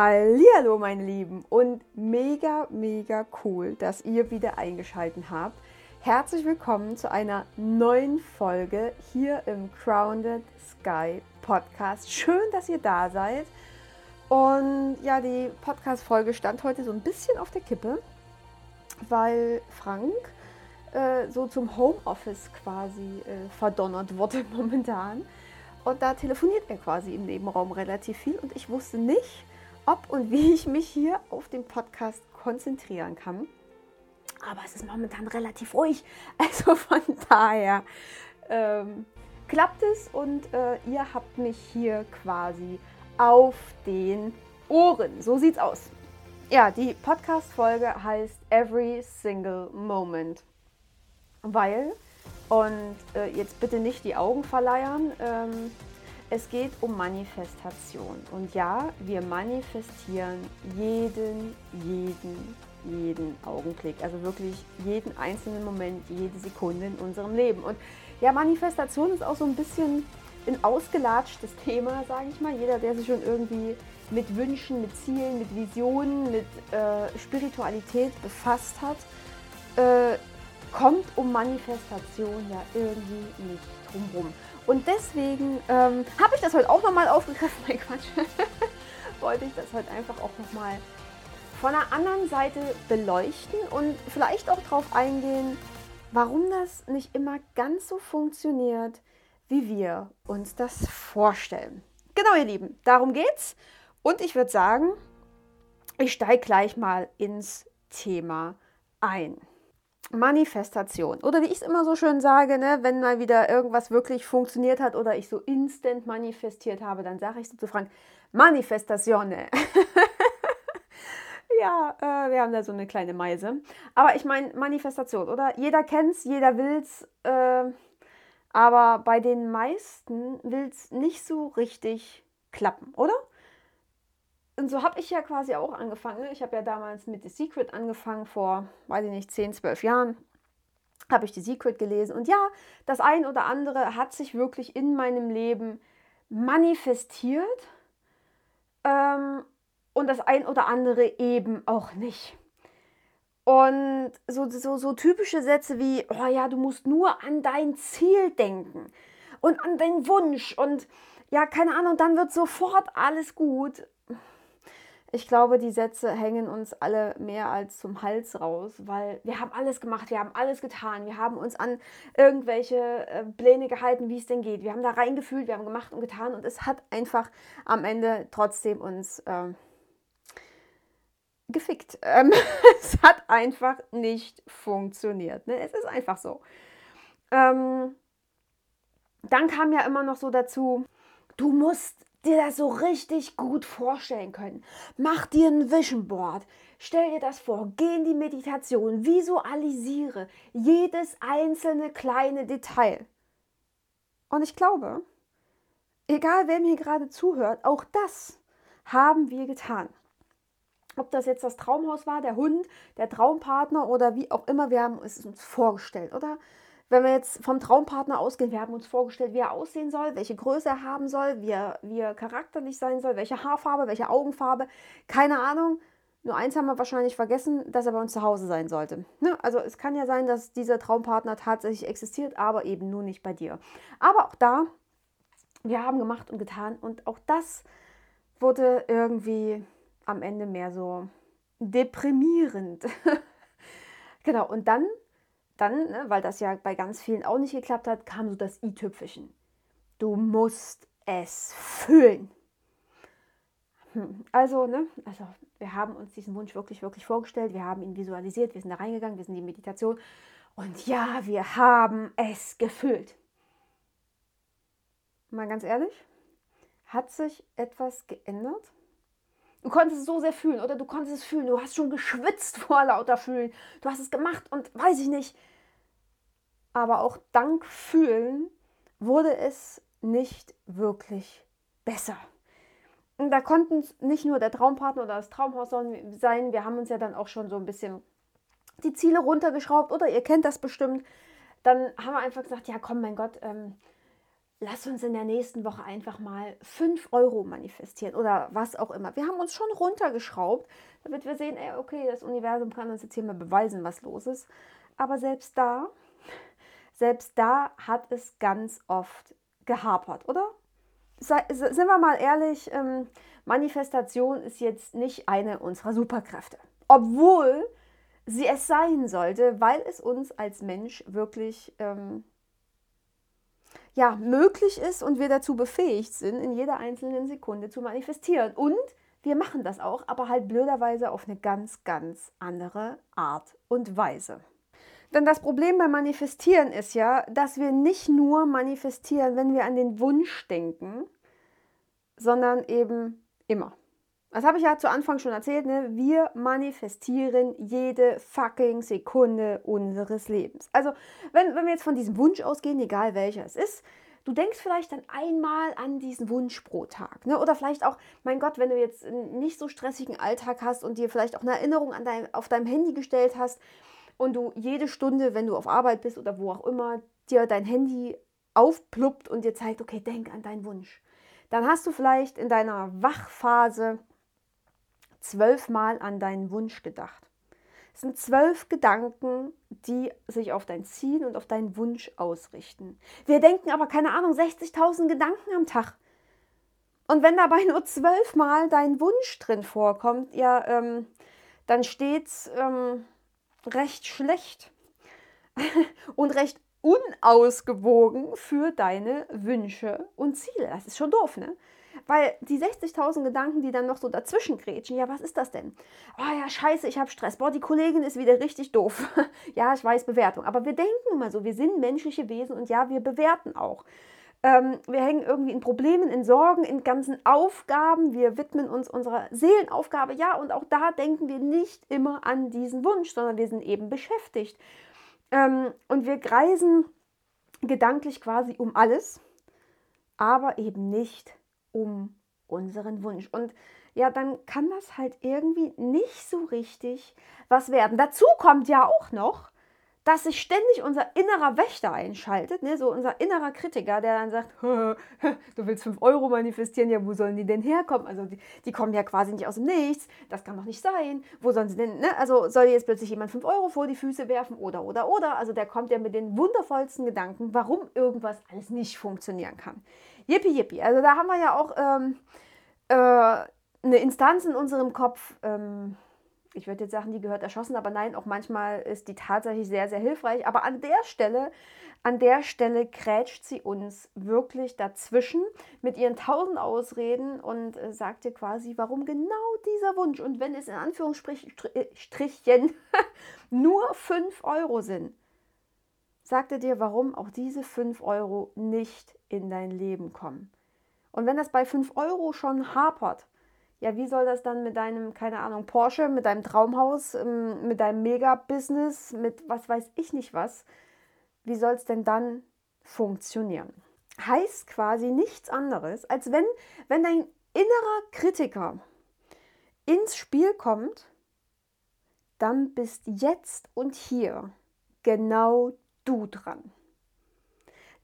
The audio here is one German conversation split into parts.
Hallo meine Lieben und mega, mega cool, dass ihr wieder eingeschaltet habt. Herzlich willkommen zu einer neuen Folge hier im Grounded Sky Podcast. Schön, dass ihr da seid. Und ja, die Podcast-Folge stand heute so ein bisschen auf der Kippe, weil Frank äh, so zum Homeoffice quasi äh, verdonnert wurde momentan. Und da telefoniert er quasi im Nebenraum relativ viel und ich wusste nicht, ob und wie ich mich hier auf den Podcast konzentrieren kann. Aber es ist momentan relativ ruhig. Also von daher ähm, klappt es und äh, ihr habt mich hier quasi auf den Ohren. So sieht's aus. Ja, die Podcast-Folge heißt Every Single Moment. Weil, und äh, jetzt bitte nicht die Augen verleiern, ähm, es geht um Manifestation. Und ja, wir manifestieren jeden, jeden, jeden Augenblick. Also wirklich jeden einzelnen Moment, jede Sekunde in unserem Leben. Und ja, Manifestation ist auch so ein bisschen ein ausgelatschtes Thema, sage ich mal. Jeder, der sich schon irgendwie mit Wünschen, mit Zielen, mit Visionen, mit äh, Spiritualität befasst hat, äh, kommt um Manifestation ja irgendwie nicht drumherum. Und deswegen ähm, habe ich das heute auch nochmal aufgegriffen. Mein Quatsch. Wollte ich das heute einfach auch nochmal von der anderen Seite beleuchten und vielleicht auch darauf eingehen, warum das nicht immer ganz so funktioniert, wie wir uns das vorstellen. Genau, ihr Lieben, darum geht's. Und ich würde sagen, ich steige gleich mal ins Thema ein. Manifestation. Oder wie ich es immer so schön sage, ne, wenn mal wieder irgendwas wirklich funktioniert hat oder ich so instant manifestiert habe, dann sage ich so zu Frank, Manifestatione. ja, äh, wir haben da so eine kleine Meise. Aber ich meine, Manifestation, oder? Jeder kennt es, jeder will es. Äh, aber bei den meisten will es nicht so richtig klappen, oder? Und so habe ich ja quasi auch angefangen. Ich habe ja damals mit The Secret angefangen, vor, weiß ich nicht, 10, 12 Jahren. Habe ich The Secret gelesen. Und ja, das ein oder andere hat sich wirklich in meinem Leben manifestiert. Ähm, und das ein oder andere eben auch nicht. Und so, so, so typische Sätze wie, oh ja, du musst nur an dein Ziel denken und an deinen Wunsch und ja, keine Ahnung, dann wird sofort alles gut. Ich glaube, die Sätze hängen uns alle mehr als zum Hals raus, weil wir haben alles gemacht, wir haben alles getan, wir haben uns an irgendwelche äh, Pläne gehalten, wie es denn geht. Wir haben da reingefühlt, wir haben gemacht und getan und es hat einfach am Ende trotzdem uns äh, gefickt. Ähm, es hat einfach nicht funktioniert. Ne? Es ist einfach so. Ähm, dann kam ja immer noch so dazu, du musst dir das so richtig gut vorstellen können. Mach dir ein Vision Board. Stell dir das vor, geh in die Meditation, visualisiere jedes einzelne kleine Detail. Und ich glaube, egal wer mir gerade zuhört, auch das haben wir getan. Ob das jetzt das Traumhaus war, der Hund, der Traumpartner oder wie auch immer, wir haben es uns vorgestellt, oder? Wenn wir jetzt vom Traumpartner ausgehen, wir haben uns vorgestellt, wie er aussehen soll, welche Größe er haben soll, wie er, wie er charakterlich sein soll, welche Haarfarbe, welche Augenfarbe, keine Ahnung. Nur eins haben wir wahrscheinlich vergessen, dass er bei uns zu Hause sein sollte. Ne? Also es kann ja sein, dass dieser Traumpartner tatsächlich existiert, aber eben nur nicht bei dir. Aber auch da, wir haben gemacht und getan und auch das wurde irgendwie am Ende mehr so deprimierend. genau, und dann dann, ne, weil das ja bei ganz vielen auch nicht geklappt hat, kam so das i-Tüpfelchen. Du musst es fühlen. Hm, also, ne, also wir haben uns diesen Wunsch wirklich, wirklich vorgestellt, wir haben ihn visualisiert, wir sind da reingegangen, wir sind in die Meditation und ja, wir haben es gefühlt. Mal ganz ehrlich, hat sich etwas geändert? Du konntest es so sehr fühlen, oder? Du konntest es fühlen. Du hast schon geschwitzt vor lauter Fühlen. Du hast es gemacht und weiß ich nicht. Aber auch dank Fühlen wurde es nicht wirklich besser. Und da konnten es nicht nur der Traumpartner oder das Traumhaus sein. Wir haben uns ja dann auch schon so ein bisschen die Ziele runtergeschraubt oder ihr kennt das bestimmt. Dann haben wir einfach gesagt, ja komm, mein Gott, ähm, lass uns in der nächsten Woche einfach mal 5 Euro manifestieren oder was auch immer. Wir haben uns schon runtergeschraubt, damit wir sehen, ey, okay, das Universum kann uns jetzt hier mal beweisen, was los ist. Aber selbst da, selbst da hat es ganz oft gehapert, oder? Sei, sind wir mal ehrlich, ähm, Manifestation ist jetzt nicht eine unserer Superkräfte. Obwohl sie es sein sollte, weil es uns als Mensch wirklich ähm, ja, möglich ist und wir dazu befähigt sind, in jeder einzelnen Sekunde zu manifestieren. Und wir machen das auch, aber halt blöderweise auf eine ganz, ganz andere Art und Weise. Denn das Problem beim Manifestieren ist ja, dass wir nicht nur manifestieren, wenn wir an den Wunsch denken, sondern eben immer. Das habe ich ja zu Anfang schon erzählt, ne? wir manifestieren jede fucking Sekunde unseres Lebens. Also wenn, wenn wir jetzt von diesem Wunsch ausgehen, egal welcher es ist, du denkst vielleicht dann einmal an diesen Wunsch pro Tag. Ne? Oder vielleicht auch, mein Gott, wenn du jetzt einen nicht so stressigen Alltag hast und dir vielleicht auch eine Erinnerung an dein, auf deinem Handy gestellt hast und du jede Stunde, wenn du auf Arbeit bist oder wo auch immer, dir dein Handy aufpluppt und dir zeigt, okay, denk an deinen Wunsch. Dann hast du vielleicht in deiner Wachphase zwölfmal an deinen Wunsch gedacht. Es sind zwölf Gedanken, die sich auf dein Ziel und auf deinen Wunsch ausrichten. Wir denken aber, keine Ahnung, 60.000 Gedanken am Tag. Und wenn dabei nur zwölfmal dein Wunsch drin vorkommt, ja, ähm, dann steht es ähm, recht schlecht und recht unausgewogen für deine Wünsche und Ziele. Das ist schon doof, ne? Weil die 60.000 Gedanken, die dann noch so dazwischen grätschen, ja, was ist das denn? Oh ja, scheiße, ich habe Stress. Boah, die Kollegin ist wieder richtig doof. ja, ich weiß, Bewertung. Aber wir denken immer so, wir sind menschliche Wesen und ja, wir bewerten auch. Ähm, wir hängen irgendwie in Problemen, in Sorgen, in ganzen Aufgaben. Wir widmen uns unserer Seelenaufgabe. Ja, und auch da denken wir nicht immer an diesen Wunsch, sondern wir sind eben beschäftigt. Ähm, und wir kreisen gedanklich quasi um alles, aber eben nicht um unseren Wunsch. Und ja, dann kann das halt irgendwie nicht so richtig was werden. Dazu kommt ja auch noch, dass sich ständig unser innerer Wächter einschaltet, ne? so unser innerer Kritiker, der dann sagt, du willst 5 Euro manifestieren, ja, wo sollen die denn herkommen? Also die, die, kommen ja quasi nicht aus dem Nichts, das kann doch nicht sein. Wo sollen sie denn, ne? also soll jetzt plötzlich jemand 5 Euro vor die Füße werfen oder, oder, oder. Also der kommt ja mit den wundervollsten Gedanken, warum irgendwas alles nicht funktionieren kann. Yippie, yippie. Also da haben wir ja auch ähm, äh, eine Instanz in unserem Kopf, ähm, ich würde jetzt sagen, die gehört erschossen, aber nein, auch manchmal ist die tatsächlich sehr, sehr hilfreich. Aber an der Stelle, an der Stelle krätscht sie uns wirklich dazwischen mit ihren tausend Ausreden und äh, sagt dir quasi, warum genau dieser Wunsch und wenn es in Anführungsstrichen nur 5 Euro sind, sagt er dir, warum auch diese 5 Euro nicht in dein Leben kommen. Und wenn das bei 5 Euro schon hapert, ja, wie soll das dann mit deinem, keine Ahnung, Porsche, mit deinem Traumhaus, ähm, mit deinem Mega-Business, mit was weiß ich nicht was, wie soll es denn dann funktionieren? Heißt quasi nichts anderes, als wenn, wenn dein innerer Kritiker ins Spiel kommt, dann bist jetzt und hier genau du dran.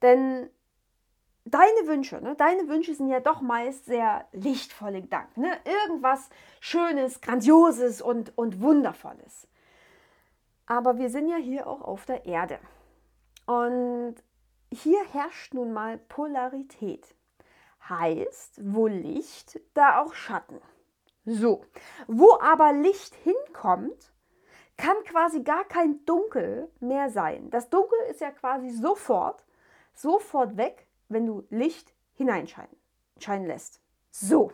Denn deine Wünsche, ne? deine Wünsche sind ja doch meist sehr lichtvolle Gedanken. Ne? Irgendwas Schönes, Grandioses und, und Wundervolles. Aber wir sind ja hier auch auf der Erde. Und hier herrscht nun mal Polarität. Heißt, wo Licht, da auch Schatten. So, wo aber Licht hinkommt, kann quasi gar kein Dunkel mehr sein. Das Dunkel ist ja quasi sofort, sofort weg, wenn du Licht hineinscheinen scheinen lässt. So,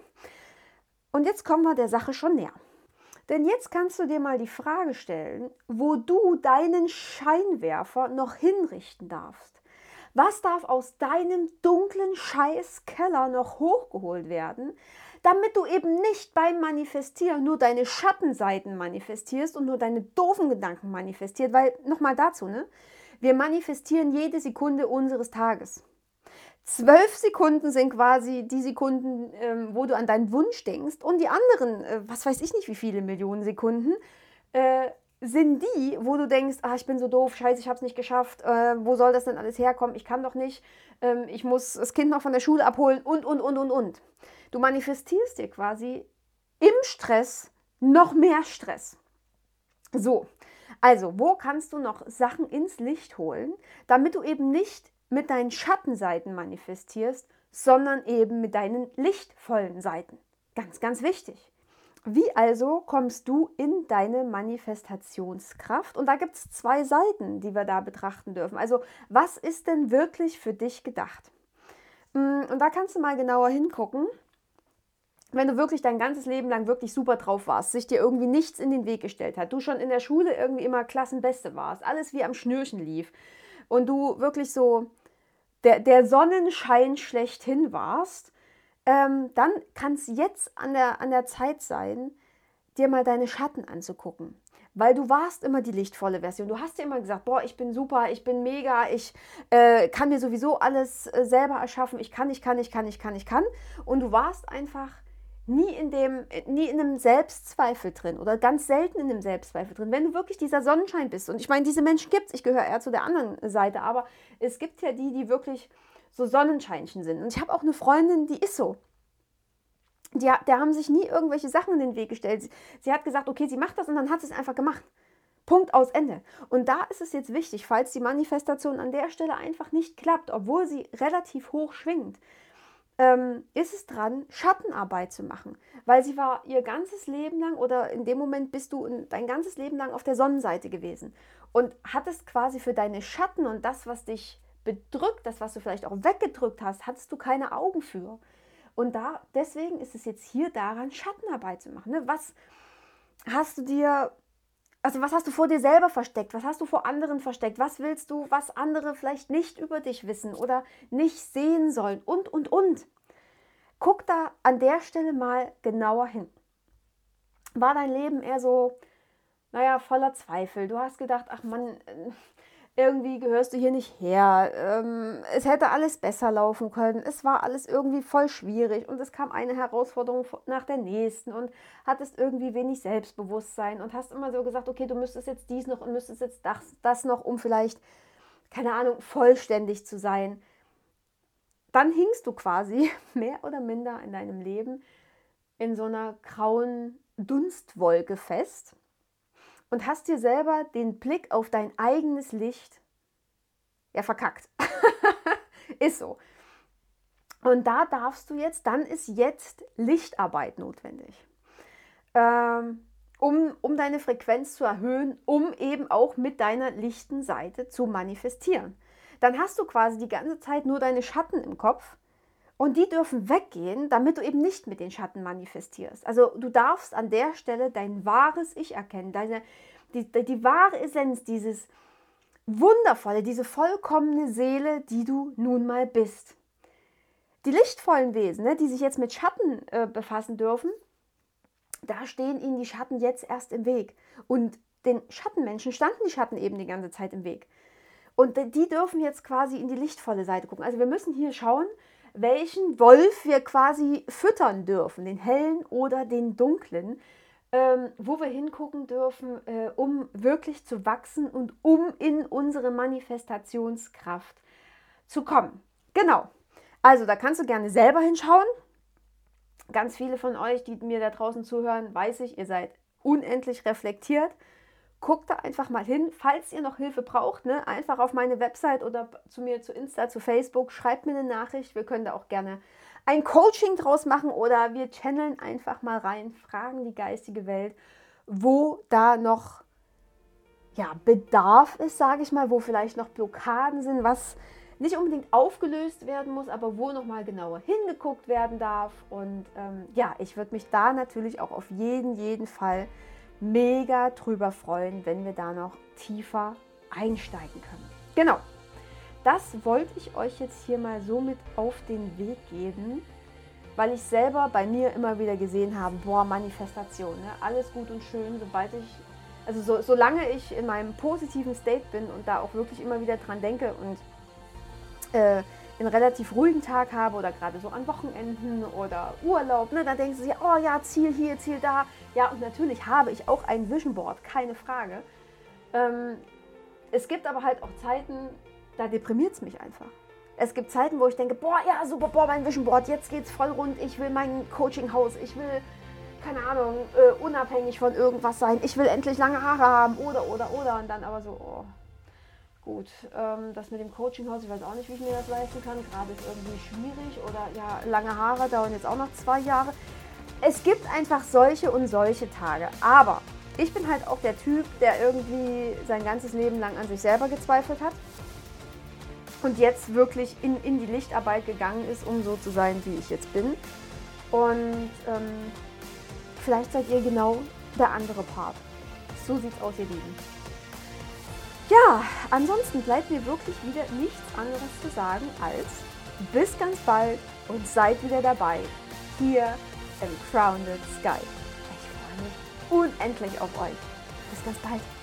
und jetzt kommen wir der Sache schon näher. Denn jetzt kannst du dir mal die Frage stellen, wo du deinen Scheinwerfer noch hinrichten darfst. Was darf aus deinem dunklen Scheißkeller noch hochgeholt werden, damit du eben nicht beim Manifestieren nur deine Schattenseiten manifestierst und nur deine doofen Gedanken manifestierst, weil nochmal dazu, ne? Wir manifestieren jede Sekunde unseres Tages. Zwölf Sekunden sind quasi die Sekunden, ähm, wo du an deinen Wunsch denkst. Und die anderen, äh, was weiß ich nicht, wie viele Millionen Sekunden, äh, sind die, wo du denkst, ah, ich bin so doof, scheiße, ich habe es nicht geschafft, äh, wo soll das denn alles herkommen, ich kann doch nicht, ähm, ich muss das Kind noch von der Schule abholen und, und, und, und, und. Du manifestierst dir quasi im Stress noch mehr Stress. So, also, wo kannst du noch Sachen ins Licht holen, damit du eben nicht mit deinen Schattenseiten manifestierst, sondern eben mit deinen lichtvollen Seiten? Ganz, ganz wichtig. Wie also kommst du in deine Manifestationskraft? Und da gibt es zwei Seiten, die wir da betrachten dürfen. Also, was ist denn wirklich für dich gedacht? Mm, und da kannst du mal genauer hingucken wenn du wirklich dein ganzes Leben lang wirklich super drauf warst, sich dir irgendwie nichts in den Weg gestellt hat, du schon in der Schule irgendwie immer Klassenbeste warst, alles wie am Schnürchen lief und du wirklich so der, der Sonnenschein schlechthin warst, ähm, dann kann es jetzt an der, an der Zeit sein, dir mal deine Schatten anzugucken. Weil du warst immer die lichtvolle Version. Du hast dir immer gesagt, boah, ich bin super, ich bin mega, ich äh, kann mir sowieso alles äh, selber erschaffen, ich kann, ich kann, ich kann, ich kann, ich kann. Und du warst einfach nie in dem, nie in einem Selbstzweifel drin oder ganz selten in einem Selbstzweifel drin. Wenn du wirklich dieser Sonnenschein bist, und ich meine, diese Menschen gibt es, ich gehöre eher zu der anderen Seite, aber es gibt ja die, die wirklich so Sonnenscheinchen sind. Und ich habe auch eine Freundin, die ist so. Die, der haben sich nie irgendwelche Sachen in den Weg gestellt. Sie, sie hat gesagt, okay, sie macht das und dann hat sie es einfach gemacht. Punkt aus Ende. Und da ist es jetzt wichtig, falls die Manifestation an der Stelle einfach nicht klappt, obwohl sie relativ hoch schwingt, ähm, ist es dran, Schattenarbeit zu machen. Weil sie war ihr ganzes Leben lang oder in dem Moment bist du dein ganzes Leben lang auf der Sonnenseite gewesen und hattest quasi für deine Schatten und das, was dich bedrückt, das, was du vielleicht auch weggedrückt hast, hattest du keine Augen für. Und da, deswegen ist es jetzt hier daran, Schattenarbeit zu machen. Ne? Was hast du dir also was hast du vor dir selber versteckt? Was hast du vor anderen versteckt? Was willst du, was andere vielleicht nicht über dich wissen oder nicht sehen sollen? Und, und, und. Guck da an der Stelle mal genauer hin. War dein Leben eher so, naja, voller Zweifel? Du hast gedacht, ach Mann, irgendwie gehörst du hier nicht her. Ähm, es hätte alles besser laufen können. Es war alles irgendwie voll schwierig und es kam eine Herausforderung nach der nächsten und hattest irgendwie wenig Selbstbewusstsein und hast immer so gesagt, okay, du müsstest jetzt dies noch und müsstest jetzt das, das noch, um vielleicht, keine Ahnung, vollständig zu sein. Dann hingst du quasi mehr oder minder in deinem Leben in so einer grauen Dunstwolke fest und hast dir selber den Blick auf dein eigenes Licht ja verkackt. ist so. Und da darfst du jetzt, dann ist jetzt Lichtarbeit notwendig, ähm, um, um deine Frequenz zu erhöhen, um eben auch mit deiner lichten Seite zu manifestieren. Dann hast du quasi die ganze Zeit nur deine Schatten im Kopf und die dürfen weggehen, damit du eben nicht mit den Schatten manifestierst. Also du darfst an der Stelle dein wahres Ich erkennen, deine, die, die wahre Essenz, dieses wundervolle, diese vollkommene Seele, die du nun mal bist. Die lichtvollen Wesen, ne, die sich jetzt mit Schatten äh, befassen dürfen, da stehen ihnen die Schatten jetzt erst im Weg. Und den Schattenmenschen standen die Schatten eben die ganze Zeit im Weg. Und die dürfen jetzt quasi in die lichtvolle Seite gucken. Also wir müssen hier schauen, welchen Wolf wir quasi füttern dürfen, den hellen oder den dunklen, ähm, wo wir hingucken dürfen, äh, um wirklich zu wachsen und um in unsere Manifestationskraft zu kommen. Genau. Also da kannst du gerne selber hinschauen. Ganz viele von euch, die mir da draußen zuhören, weiß ich, ihr seid unendlich reflektiert. Guckt da einfach mal hin, falls ihr noch Hilfe braucht, ne? einfach auf meine Website oder zu mir zu Insta, zu Facebook, schreibt mir eine Nachricht. Wir können da auch gerne ein Coaching draus machen oder wir channeln einfach mal rein, fragen die geistige Welt, wo da noch ja, Bedarf ist, sage ich mal, wo vielleicht noch Blockaden sind, was nicht unbedingt aufgelöst werden muss, aber wo nochmal genauer hingeguckt werden darf. Und ähm, ja, ich würde mich da natürlich auch auf jeden, jeden Fall mega drüber freuen, wenn wir da noch tiefer einsteigen können. Genau, das wollte ich euch jetzt hier mal so mit auf den Weg geben, weil ich selber bei mir immer wieder gesehen habe, boah, Manifestation, ne? alles gut und schön, sobald ich, also so, solange ich in meinem positiven State bin und da auch wirklich immer wieder dran denke und äh, einen relativ ruhigen Tag habe oder gerade so an Wochenenden oder Urlaub, ne, dann denken sie, oh ja, Ziel hier, Ziel da. Ja, und natürlich habe ich auch ein Vision Board, keine Frage. Ähm, es gibt aber halt auch Zeiten, da deprimiert es mich einfach. Es gibt Zeiten, wo ich denke, boah, ja, super, boah, mein Vision Board, jetzt geht's voll rund, ich will mein Coaching-Haus, ich will, keine Ahnung, äh, unabhängig von irgendwas sein, ich will endlich lange Haare haben oder, oder, oder. Und dann aber so, oh, gut, ähm, das mit dem Coaching-Haus, ich weiß auch nicht, wie ich mir das leisten kann. Gerade ist irgendwie schwierig oder ja, lange Haare dauern jetzt auch noch zwei Jahre. Es gibt einfach solche und solche Tage. Aber ich bin halt auch der Typ, der irgendwie sein ganzes Leben lang an sich selber gezweifelt hat und jetzt wirklich in, in die Lichtarbeit gegangen ist, um so zu sein, wie ich jetzt bin. Und ähm, vielleicht seid ihr genau der andere Part. So sieht's aus, ihr Lieben. Ja, ansonsten bleibt mir wirklich wieder nichts anderes zu sagen als bis ganz bald und seid wieder dabei hier im Crowned Sky. Ich freue mich unendlich auf euch. Bis ganz bald.